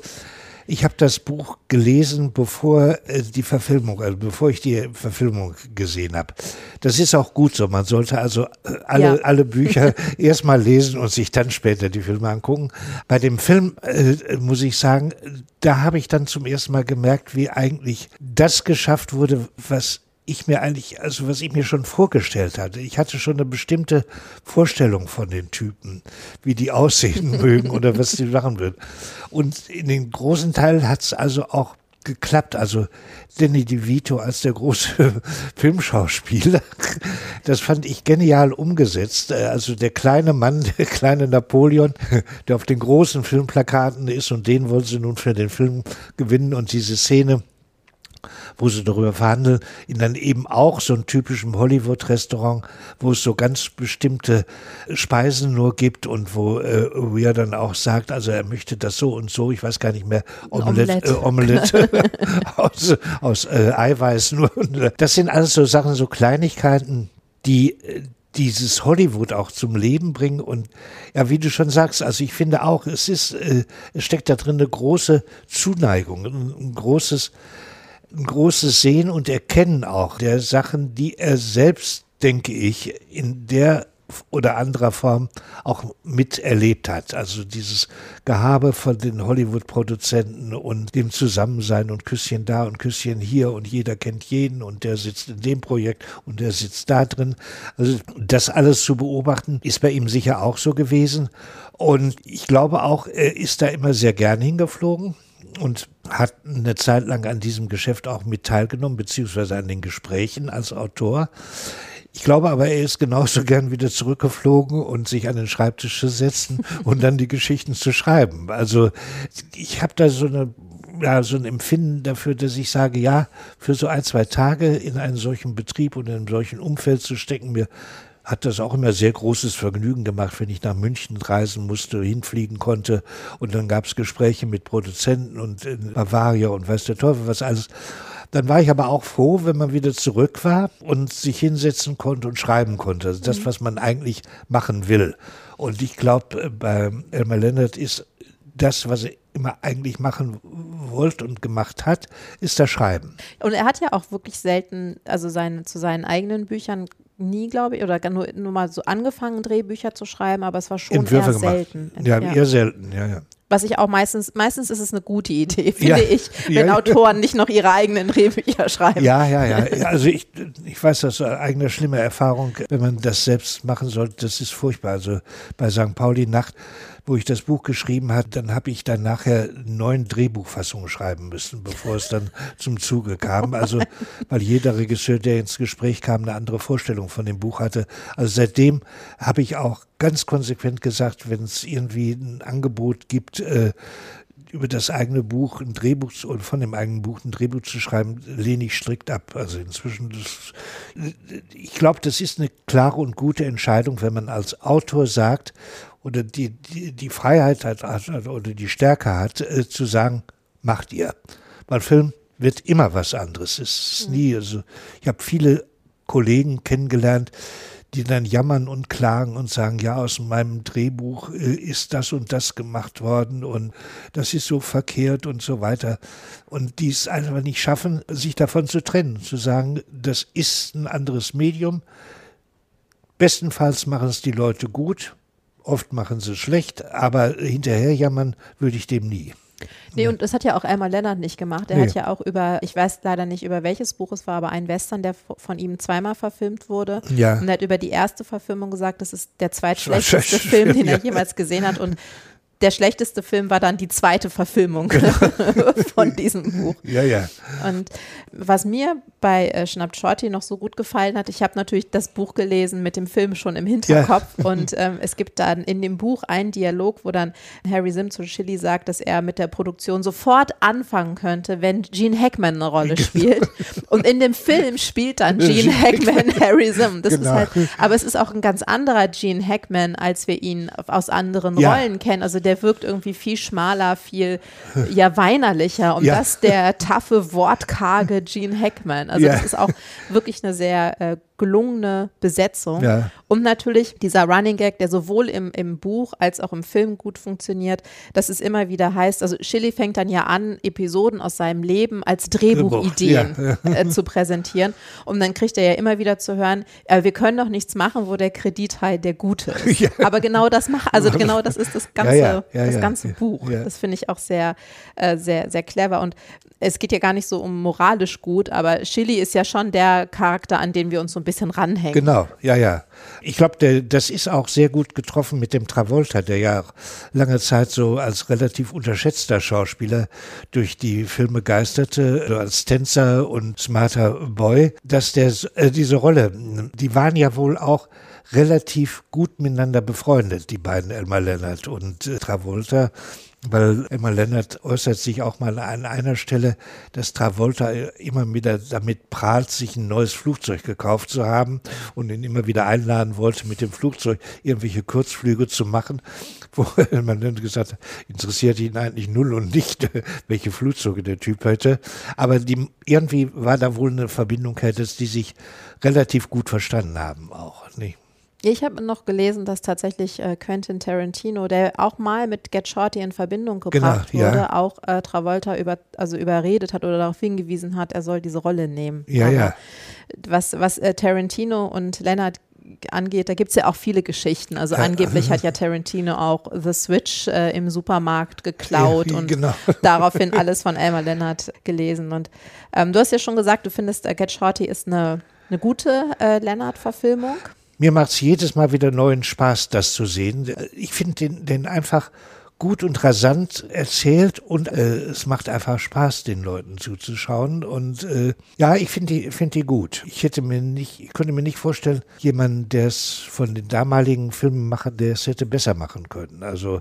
ich habe das Buch gelesen, bevor äh, die Verfilmung, also bevor ich die Verfilmung gesehen habe. Das ist auch gut so. Man sollte also äh, alle, ja. alle Bücher erstmal lesen und sich dann später die Filme angucken. Bei dem Film äh, muss ich sagen, da habe ich dann zum ersten Mal gemerkt, wie eigentlich das geschafft wurde, was ich mir eigentlich, also was ich mir schon vorgestellt hatte. Ich hatte schon eine bestimmte Vorstellung von den Typen, wie die aussehen mögen oder was die machen würden. Und in den großen Teil hat es also auch geklappt. Also Danny DeVito als der große Filmschauspieler, das fand ich genial umgesetzt. Also der kleine Mann, der kleine Napoleon, der auf den großen Filmplakaten ist und den wollen sie nun für den Film gewinnen und diese Szene wo sie darüber verhandeln, in dann eben auch so einem typischen Hollywood-Restaurant, wo es so ganz bestimmte Speisen nur gibt und wo äh, Weir dann auch sagt, also er möchte das so und so, ich weiß gar nicht mehr, Omelette, Omelette, äh, Omelette. Aus, aus äh, Eiweiß nur. Das sind alles so Sachen, so Kleinigkeiten, die äh, dieses Hollywood auch zum Leben bringen. Und ja, wie du schon sagst, also ich finde auch, es ist, äh, es steckt da drin eine große Zuneigung, ein, ein großes ein großes Sehen und Erkennen auch der Sachen, die er selbst, denke ich, in der oder anderer Form auch miterlebt hat. Also dieses Gehabe von den Hollywood-Produzenten und dem Zusammensein und Küsschen da und Küsschen hier und jeder kennt jeden und der sitzt in dem Projekt und der sitzt da drin. Also das alles zu beobachten ist bei ihm sicher auch so gewesen. Und ich glaube auch, er ist da immer sehr gern hingeflogen und hat eine Zeit lang an diesem Geschäft auch mit teilgenommen, beziehungsweise an den Gesprächen als Autor. Ich glaube aber, er ist genauso gern wieder zurückgeflogen und sich an den Schreibtisch zu setzen und dann die Geschichten zu schreiben. Also ich habe da so eine ja, so ein Empfinden dafür, dass ich sage, ja, für so ein, zwei Tage in einen solchen Betrieb und in einem solchen Umfeld zu stecken, mir hat das auch immer sehr großes Vergnügen gemacht, wenn ich nach München reisen musste, hinfliegen konnte. Und dann gab es Gespräche mit Produzenten und in Bavaria und weiß der Teufel was alles. Dann war ich aber auch froh, wenn man wieder zurück war und sich hinsetzen konnte und schreiben konnte. Also das, mhm. was man eigentlich machen will. Und ich glaube, bei Elmar Leonard ist das, was er immer eigentlich machen wollte und gemacht hat, ist das Schreiben. Und er hat ja auch wirklich selten, also seine, zu seinen eigenen Büchern nie, glaube ich, oder nur, nur mal so angefangen, Drehbücher zu schreiben, aber es war schon Entwürfe eher gemacht. selten. Ja, ja, eher selten, ja, ja. Was ich auch meistens, meistens ist es eine gute Idee, finde ja. ich, wenn ja, Autoren nicht noch ihre eigenen Drehbücher schreiben. Ja, ja, ja. Also ich, ich weiß das aus eigener schlimmer Erfahrung, wenn man das selbst machen sollte, das ist furchtbar. Also bei St. Pauli Nacht wo ich das Buch geschrieben habe, dann habe ich dann nachher neun Drehbuchfassungen schreiben müssen, bevor es dann zum Zuge kam. Also, weil jeder Regisseur, der ins Gespräch kam, eine andere Vorstellung von dem Buch hatte. Also seitdem habe ich auch ganz konsequent gesagt, wenn es irgendwie ein Angebot gibt, äh, über das eigene Buch ein Drehbuch oder von dem eigenen Buch ein Drehbuch zu schreiben, lehne ich strikt ab. Also inzwischen, das, ich glaube, das ist eine klare und gute Entscheidung, wenn man als Autor sagt, oder die, die, die Freiheit hat, hat oder die Stärke hat, äh, zu sagen, macht ihr. Weil Film wird immer was anderes. Es ist nie, also ich habe viele Kollegen kennengelernt, die dann jammern und klagen und sagen, ja, aus meinem Drehbuch äh, ist das und das gemacht worden und das ist so verkehrt und so weiter. Und die es einfach nicht schaffen, sich davon zu trennen, zu sagen, das ist ein anderes Medium. Bestenfalls machen es die Leute gut, Oft machen sie es schlecht, aber hinterher jammern würde ich dem nie. Nee, und das hat ja auch Elmar Lennart nicht gemacht. Er nee. hat ja auch über, ich weiß leider nicht, über welches Buch es war, aber ein Western, der von ihm zweimal verfilmt wurde. Ja. Und er hat über die erste Verfilmung gesagt, das ist der zweitschlechteste Film, den er jemals gesehen hat. Und der schlechteste Film war dann die zweite Verfilmung genau. von diesem Buch. Ja, ja. Und was mir bei äh, Schnappt Shorty noch so gut gefallen hat, ich habe natürlich das Buch gelesen mit dem Film schon im Hinterkopf ja. und ähm, es gibt dann in dem Buch einen Dialog, wo dann Harry Sim zu Chili sagt, dass er mit der Produktion sofort anfangen könnte, wenn Gene Hackman eine Rolle genau. spielt. Und in dem Film spielt dann Gene Hackman Harry Sim. Das genau. ist halt, aber es ist auch ein ganz anderer Gene Hackman, als wir ihn aus anderen ja. Rollen kennen. Also der der wirkt irgendwie viel schmaler, viel ja weinerlicher und ja. das der taffe, wortkarge Gene Hackman. Also ja. das ist auch wirklich eine sehr äh, gelungene Besetzung. Ja. Und natürlich dieser Running Gag, der sowohl im, im Buch als auch im Film gut funktioniert, dass es immer wieder heißt, also Shilly fängt dann ja an, Episoden aus seinem Leben als Drehbuchideen ja. äh, zu präsentieren. Und dann kriegt er ja immer wieder zu hören, äh, wir können doch nichts machen, wo der Kredithai der Gute ist. Ja. Aber genau das macht, also genau das ist das ganze, das ganze Buch. Das finde ich auch sehr, äh, sehr, sehr clever. Und es geht ja gar nicht so um moralisch gut, aber Shilly ist ja schon der Charakter, an den wir uns so ein bisschen ranhängen. Genau, ja, ja. Ich glaube, das ist auch sehr gut getroffen mit dem Travolta, der ja lange Zeit so als relativ unterschätzter Schauspieler durch die Filme geisterte, so als Tänzer und smarter Boy, dass der äh, diese Rolle, die waren ja wohl auch relativ gut miteinander befreundet, die beiden Elmar Leonard und äh, Travolta weil Emma Lennart äußert sich auch mal an einer Stelle, dass Travolta immer wieder damit prahlt, sich ein neues Flugzeug gekauft zu haben und ihn immer wieder einladen wollte, mit dem Flugzeug irgendwelche Kurzflüge zu machen, wo man dann gesagt hat, interessiert ihn eigentlich null und nicht, welche Flugzeuge der Typ hätte. Aber die, irgendwie war da wohl eine Verbindung, dass die sich relativ gut verstanden haben auch. Ich habe noch gelesen, dass tatsächlich äh, Quentin Tarantino, der auch mal mit Get Shorty in Verbindung gebracht genau, wurde, ja. auch äh, Travolta über, also überredet hat oder darauf hingewiesen hat, er soll diese Rolle nehmen. Ja, Aber ja. Was, was äh, Tarantino und Leonard angeht, da gibt es ja auch viele Geschichten. Also angeblich hat ja Tarantino auch The Switch äh, im Supermarkt geklaut ja, und genau. daraufhin alles von Elmer Leonard gelesen. Und ähm, du hast ja schon gesagt, du findest äh, Get Shorty ist eine, eine gute äh, Leonard-Verfilmung. Mir macht es jedes Mal wieder neuen Spaß, das zu sehen. Ich finde den, den einfach gut und rasant erzählt und äh, es macht einfach Spaß, den Leuten zuzuschauen. Und äh, ja, ich finde die, finde die gut. Ich hätte mir nicht, ich könnte mir nicht vorstellen, jemanden, der es von den damaligen Filmemachern, der es hätte besser machen können. Also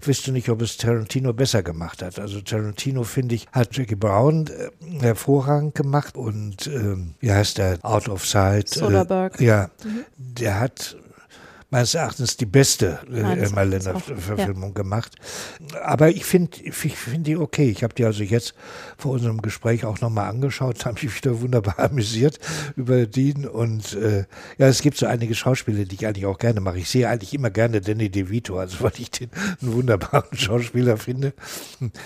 ich wüsste nicht, ob es Tarantino besser gemacht hat. Also Tarantino, finde ich, hat Jackie Brown äh, hervorragend gemacht und ähm, wie heißt der? Out of Sight. Soderbergh. Äh, ja, mhm. der hat meines Erachtens die beste äh, Elmar Lennart-Verfilmung ja. gemacht. Aber ich finde ich find die okay. Ich habe die also jetzt vor unserem Gespräch auch nochmal angeschaut, habe mich wieder wunderbar amüsiert über den. Und äh, ja, es gibt so einige Schauspieler, die ich eigentlich auch gerne mache. Ich sehe eigentlich immer gerne Danny DeVito, also weil ich den einen wunderbaren Schauspieler finde.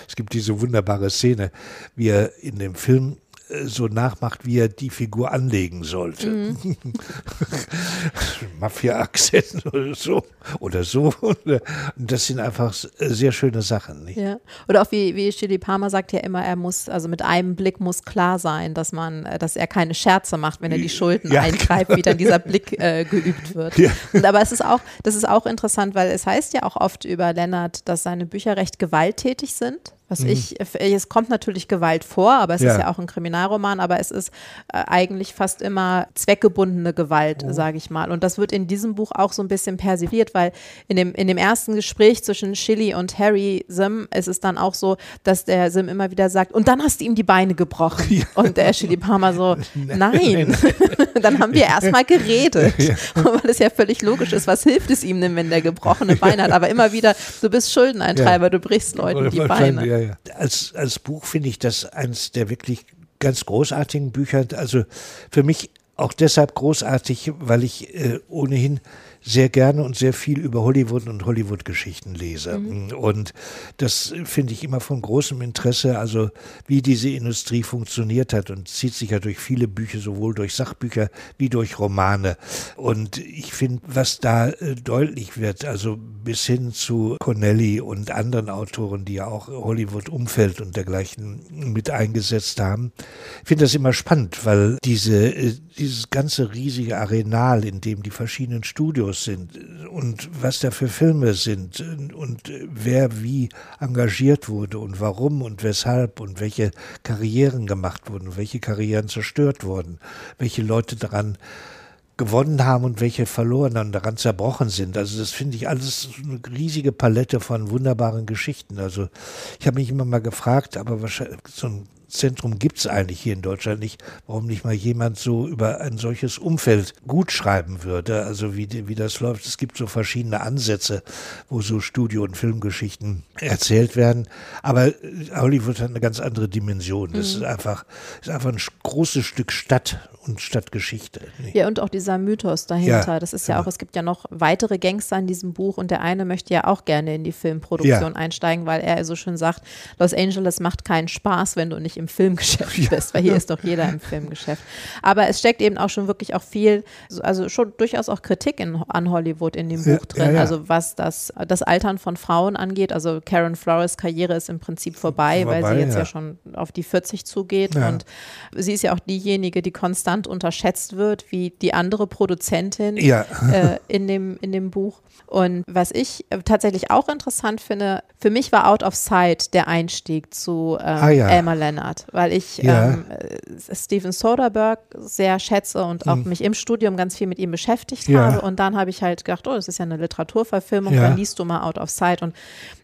Es gibt diese wunderbare Szene, wie er in dem Film so nachmacht, wie er die Figur anlegen sollte. Mhm. Mafia-Akzent oder so. Oder so. Das sind einfach sehr schöne Sachen. Nicht? Ja. Oder auch wie, wie Chili Palmer sagt ja immer, er muss, also mit einem Blick muss klar sein, dass man, dass er keine Scherze macht, wenn er die Schulden ja, eintreibt, genau. wie dann dieser Blick äh, geübt wird. Ja. Und, aber es ist auch, das ist auch interessant, weil es heißt ja auch oft über Lennart, dass seine Bücher recht gewalttätig sind. Was mhm. ich, es kommt natürlich Gewalt vor, aber es ja. ist ja auch ein Kriminalroman, aber es ist äh, eigentlich fast immer zweckgebundene Gewalt, oh. sage ich mal. Und das wird in diesem Buch auch so ein bisschen persifliert, weil in dem, in dem ersten Gespräch zwischen Shilly und Harry Sim ist es dann auch so, dass der Sim immer wieder sagt, und dann hast du ihm die Beine gebrochen. Ja. Und der Shilly Palmer so, nein. dann haben wir erstmal geredet. Ja. Weil es ja völlig logisch ist, was hilft es ihm denn, wenn der gebrochene Beine hat? Aber immer wieder, du bist Schuldeneintreiber, du brichst Leuten die Beine ja. Als, als Buch finde ich das eines der wirklich ganz großartigen Bücher. Also für mich auch deshalb großartig, weil ich äh, ohnehin sehr gerne und sehr viel über Hollywood und Hollywood-Geschichten lese. Mhm. Und das finde ich immer von großem Interesse, also wie diese Industrie funktioniert hat und zieht sich ja durch viele Bücher, sowohl durch Sachbücher wie durch Romane. Und ich finde, was da äh, deutlich wird, also bis hin zu Connelly und anderen Autoren, die ja auch Hollywood-Umfeld und dergleichen mit eingesetzt haben, finde das immer spannend, weil diese, äh, dieses ganze riesige Arenal, in dem die verschiedenen Studios Studios sind und was da für Filme sind und wer wie engagiert wurde und warum und weshalb und welche Karrieren gemacht wurden, welche Karrieren zerstört wurden, welche Leute daran gewonnen haben und welche verloren und daran zerbrochen sind. Also das finde ich alles eine riesige Palette von wunderbaren Geschichten. Also ich habe mich immer mal gefragt, aber wahrscheinlich so ein Zentrum gibt es eigentlich hier in Deutschland nicht, warum nicht mal jemand so über ein solches Umfeld gut schreiben würde, also wie, wie das läuft. Es gibt so verschiedene Ansätze, wo so Studio- und Filmgeschichten erzählt werden, aber Hollywood hat eine ganz andere Dimension. Das mhm. ist einfach, ist einfach ein großes Stück Stadt und Stadtgeschichte. Nicht? Ja, und auch dieser Mythos dahinter. Ja, das ist ja genau. auch, es gibt ja noch weitere Gangster in diesem Buch und der eine möchte ja auch gerne in die Filmproduktion ja. einsteigen, weil er so schön sagt, Los Angeles macht keinen Spaß, wenn du nicht im Filmgeschäft ja. bist, weil hier ist doch jeder im Filmgeschäft. Aber es steckt eben auch schon wirklich auch viel, also schon durchaus auch Kritik in, an Hollywood in dem Buch drin. Also was das, das Altern von Frauen angeht. Also Karen Flores Karriere ist im Prinzip vorbei, vorbei weil sie jetzt ja. schon auf die 40 zugeht und sie ist ja auch diejenige, die konstant unterschätzt wird, wie die andere Produzentin ja. äh, in, dem, in dem Buch. Und was ich äh, tatsächlich auch interessant finde, für mich war Out of Sight der Einstieg zu ähm, ah, ja. Elmer Leonard, weil ich ja. ähm, äh, Steven Soderbergh sehr schätze und auch mhm. mich im Studium ganz viel mit ihm beschäftigt ja. habe. Und dann habe ich halt gedacht, oh, das ist ja eine Literaturverfilmung, dann liest du mal Out of Sight. Und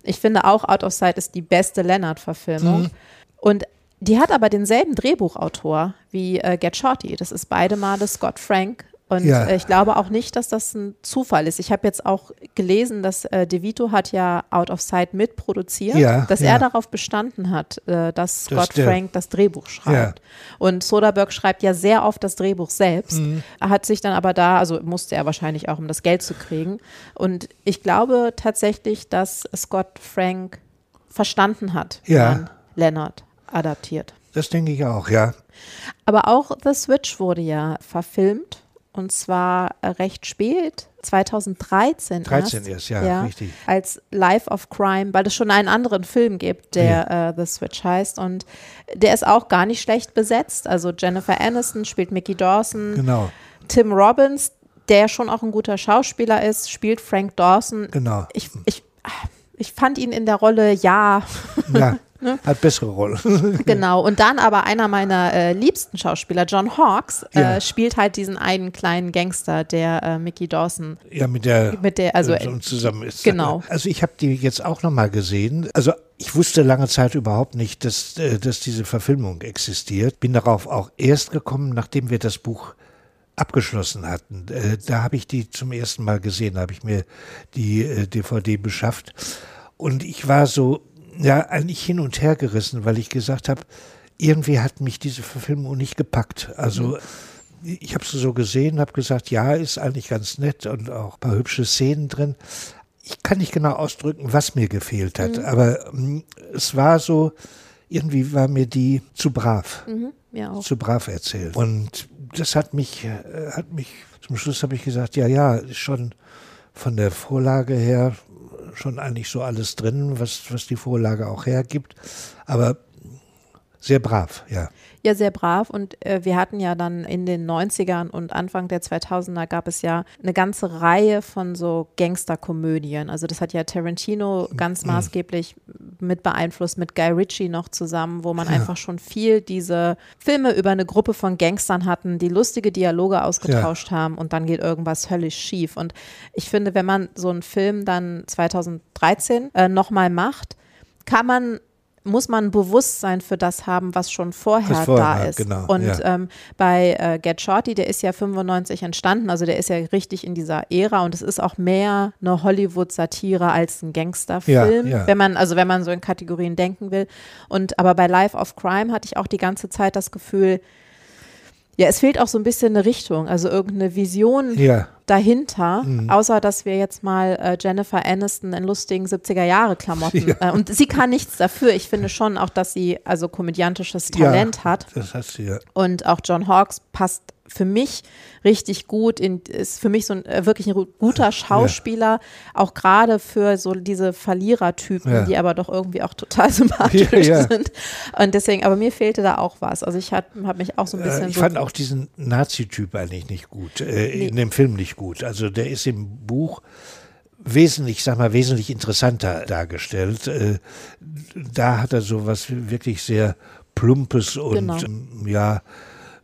ich finde auch Out of Sight ist die beste Leonard-Verfilmung. Mhm. Und die hat aber denselben Drehbuchautor wie äh, Get Shorty. Das ist beide Male Scott Frank. Und ja. äh, ich glaube auch nicht, dass das ein Zufall ist. Ich habe jetzt auch gelesen, dass äh, DeVito hat ja Out of Sight mitproduziert, ja, dass ja. er darauf bestanden hat, äh, dass Scott das Frank das Drehbuch schreibt. Und Soderbergh schreibt ja sehr oft das Drehbuch selbst, mhm. hat sich dann aber da, also musste er wahrscheinlich auch, um das Geld zu kriegen. Und ich glaube tatsächlich, dass Scott Frank verstanden hat, ja. Leonard adaptiert. Das denke ich auch, ja. Aber auch The Switch wurde ja verfilmt und zwar recht spät, 2013 13 erst, erst ja, ja, richtig. Als Life of Crime, weil es schon einen anderen Film gibt, der ja. äh, The Switch heißt und der ist auch gar nicht schlecht besetzt. Also Jennifer Aniston spielt Mickey Dawson. Genau. Tim Robbins, der schon auch ein guter Schauspieler ist, spielt Frank Dawson. Genau. Ich, ich ich fand ihn in der Rolle, ja. Ja, ne? hat bessere Rolle. genau, und dann aber einer meiner äh, liebsten Schauspieler, John Hawkes, äh, ja. spielt halt diesen einen kleinen Gangster, der äh, Mickey Dawson. Ja, mit der, mit der also so zusammen ist. Genau. Also ich habe die jetzt auch nochmal gesehen. Also ich wusste lange Zeit überhaupt nicht, dass, äh, dass diese Verfilmung existiert. Bin darauf auch erst gekommen, nachdem wir das Buch abgeschlossen hatten. Äh, da habe ich die zum ersten Mal gesehen, habe ich mir die DVD beschafft. Und ich war so ja eigentlich hin und her gerissen, weil ich gesagt habe, irgendwie hat mich diese Verfilmung nicht gepackt. Also mhm. ich habe sie so gesehen, habe gesagt, ja, ist eigentlich ganz nett und auch ein paar hübsche Szenen drin. Ich kann nicht genau ausdrücken, was mir gefehlt hat, mhm. aber mh, es war so, irgendwie war mir die zu brav, mhm, zu brav erzählt. Und das hat mich, äh, hat mich, zum Schluss habe ich gesagt, ja, ja, schon von der Vorlage her schon eigentlich so alles drin, was, was die Vorlage auch hergibt. Aber sehr brav, ja. Ja, sehr brav. Und äh, wir hatten ja dann in den 90ern und Anfang der 2000er gab es ja eine ganze Reihe von so Gangsterkomödien. Also das hat ja Tarantino ganz mhm. maßgeblich mit beeinflusst, mit Guy Ritchie noch zusammen, wo man ja. einfach schon viel diese Filme über eine Gruppe von Gangstern hatten, die lustige Dialoge ausgetauscht ja. haben und dann geht irgendwas höllisch schief. Und ich finde, wenn man so einen Film dann 2013 äh, nochmal macht, kann man muss man Bewusstsein für das haben, was schon vorher, was vorher da ist. Genau, und ja. ähm, bei äh, Get Shorty, der ist ja 95 entstanden, also der ist ja richtig in dieser Ära und es ist auch mehr eine Hollywood-Satire als ein Gangsterfilm, ja, ja. wenn man, also wenn man so in Kategorien denken will. Und aber bei Life of Crime hatte ich auch die ganze Zeit das Gefühl, ja, es fehlt auch so ein bisschen eine Richtung, also irgendeine Vision ja. dahinter, mhm. außer dass wir jetzt mal äh, Jennifer Aniston in lustigen 70er-Jahre-Klamotten ja. äh, und sie kann nichts dafür. Ich finde schon auch, dass sie also komödiantisches Talent ja, hat. Das hat sie, ja. Und auch John Hawkes passt für mich richtig gut, in, ist für mich so ein äh, wirklich ein guter Schauspieler, ja. auch gerade für so diese Verlierertypen, ja. die aber doch irgendwie auch total sympathisch ja, sind. Und deswegen, aber mir fehlte da auch was. Also ich habe hab mich auch so ein äh, bisschen. ich so fand auch diesen Nazi-Typ eigentlich nicht gut, äh, nee. in dem Film nicht gut. Also der ist im Buch wesentlich, sag mal, wesentlich interessanter dargestellt. Äh, da hat er so was wirklich sehr Plumpes und genau. ja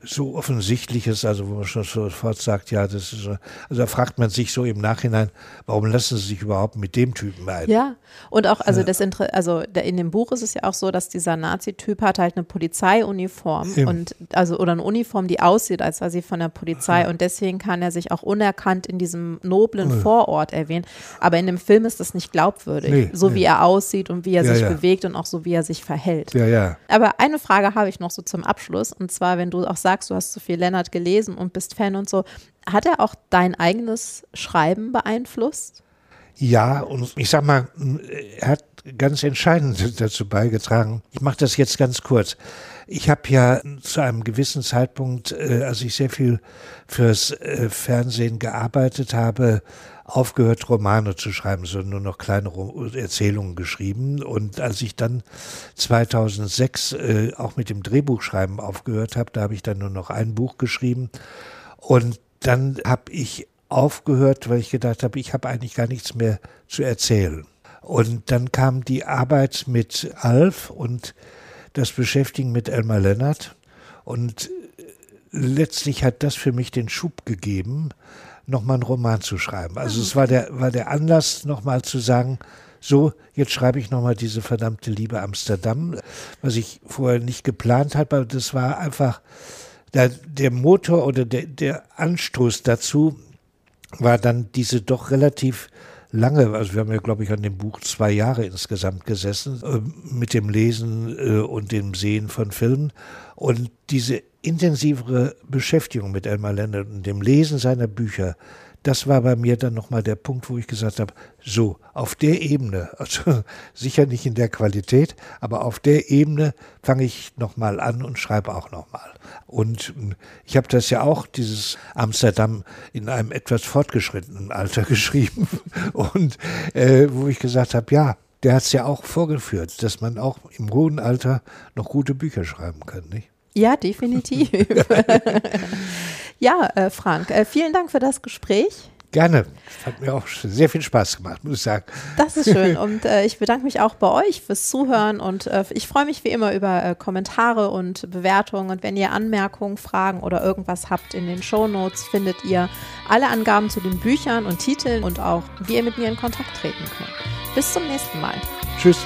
so offensichtliches, also wo man schon sofort sagt, ja, das ist, also da fragt man sich so im Nachhinein, warum lassen sie sich überhaupt mit dem Typen ein? Ja, und auch, also das, also in dem Buch ist es ja auch so, dass dieser Nazi-Typ hat halt eine Polizeiuniform Eben. und, also, oder eine Uniform, die aussieht, als sei sie von der Polizei und deswegen kann er sich auch unerkannt in diesem noblen ja. Vorort erwähnen. Aber in dem Film ist das nicht glaubwürdig, nee, so nee. wie er aussieht und wie er ja, sich ja. bewegt und auch so wie er sich verhält. Ja, ja. Aber eine Frage habe ich noch so zum Abschluss und zwar, wenn du auch sagst, sagst, du hast so viel Lennart gelesen und bist Fan und so. Hat er auch dein eigenes Schreiben beeinflusst? Ja, und ich sag mal, er hat ganz entscheidend dazu beigetragen. Ich mache das jetzt ganz kurz. Ich habe ja zu einem gewissen Zeitpunkt, äh, als ich sehr viel fürs äh, Fernsehen gearbeitet habe, aufgehört, Romane zu schreiben, sondern nur noch kleine Erzählungen geschrieben. Und als ich dann 2006 äh, auch mit dem Drehbuchschreiben aufgehört habe, da habe ich dann nur noch ein Buch geschrieben. Und dann habe ich aufgehört, weil ich gedacht habe, ich habe eigentlich gar nichts mehr zu erzählen. Und dann kam die Arbeit mit Alf und das Beschäftigen mit Elmar Lennart. Und letztlich hat das für mich den Schub gegeben, nochmal einen Roman zu schreiben. Also es war der, war der Anlass, nochmal zu sagen, so, jetzt schreibe ich nochmal diese verdammte Liebe Amsterdam, was ich vorher nicht geplant habe, aber das war einfach der, der Motor oder der, der Anstoß dazu war dann diese doch relativ lange, also wir haben ja, glaube ich, an dem Buch zwei Jahre insgesamt gesessen, äh, mit dem Lesen äh, und dem Sehen von Filmen. Und diese intensivere Beschäftigung mit Elmar Leonard und dem Lesen seiner Bücher, das war bei mir dann nochmal der Punkt, wo ich gesagt habe, so, auf der Ebene, also sicher nicht in der Qualität, aber auf der Ebene fange ich nochmal an und schreibe auch nochmal. Und hm, ich habe das ja auch, dieses Amsterdam, in einem etwas fortgeschrittenen Alter geschrieben und äh, wo ich gesagt habe, ja, der hat es ja auch vorgeführt, dass man auch im hohen Alter noch gute Bücher schreiben kann, nicht? Ja, definitiv. ja, äh, Frank, äh, vielen Dank für das Gespräch. Gerne. Hat mir auch sehr viel Spaß gemacht, muss ich sagen. Das ist schön. Und äh, ich bedanke mich auch bei euch fürs Zuhören. Und äh, ich freue mich wie immer über äh, Kommentare und Bewertungen. Und wenn ihr Anmerkungen, Fragen oder irgendwas habt in den Show Notes, findet ihr alle Angaben zu den Büchern und Titeln und auch, wie ihr mit mir in Kontakt treten könnt. Bis zum nächsten Mal. Tschüss.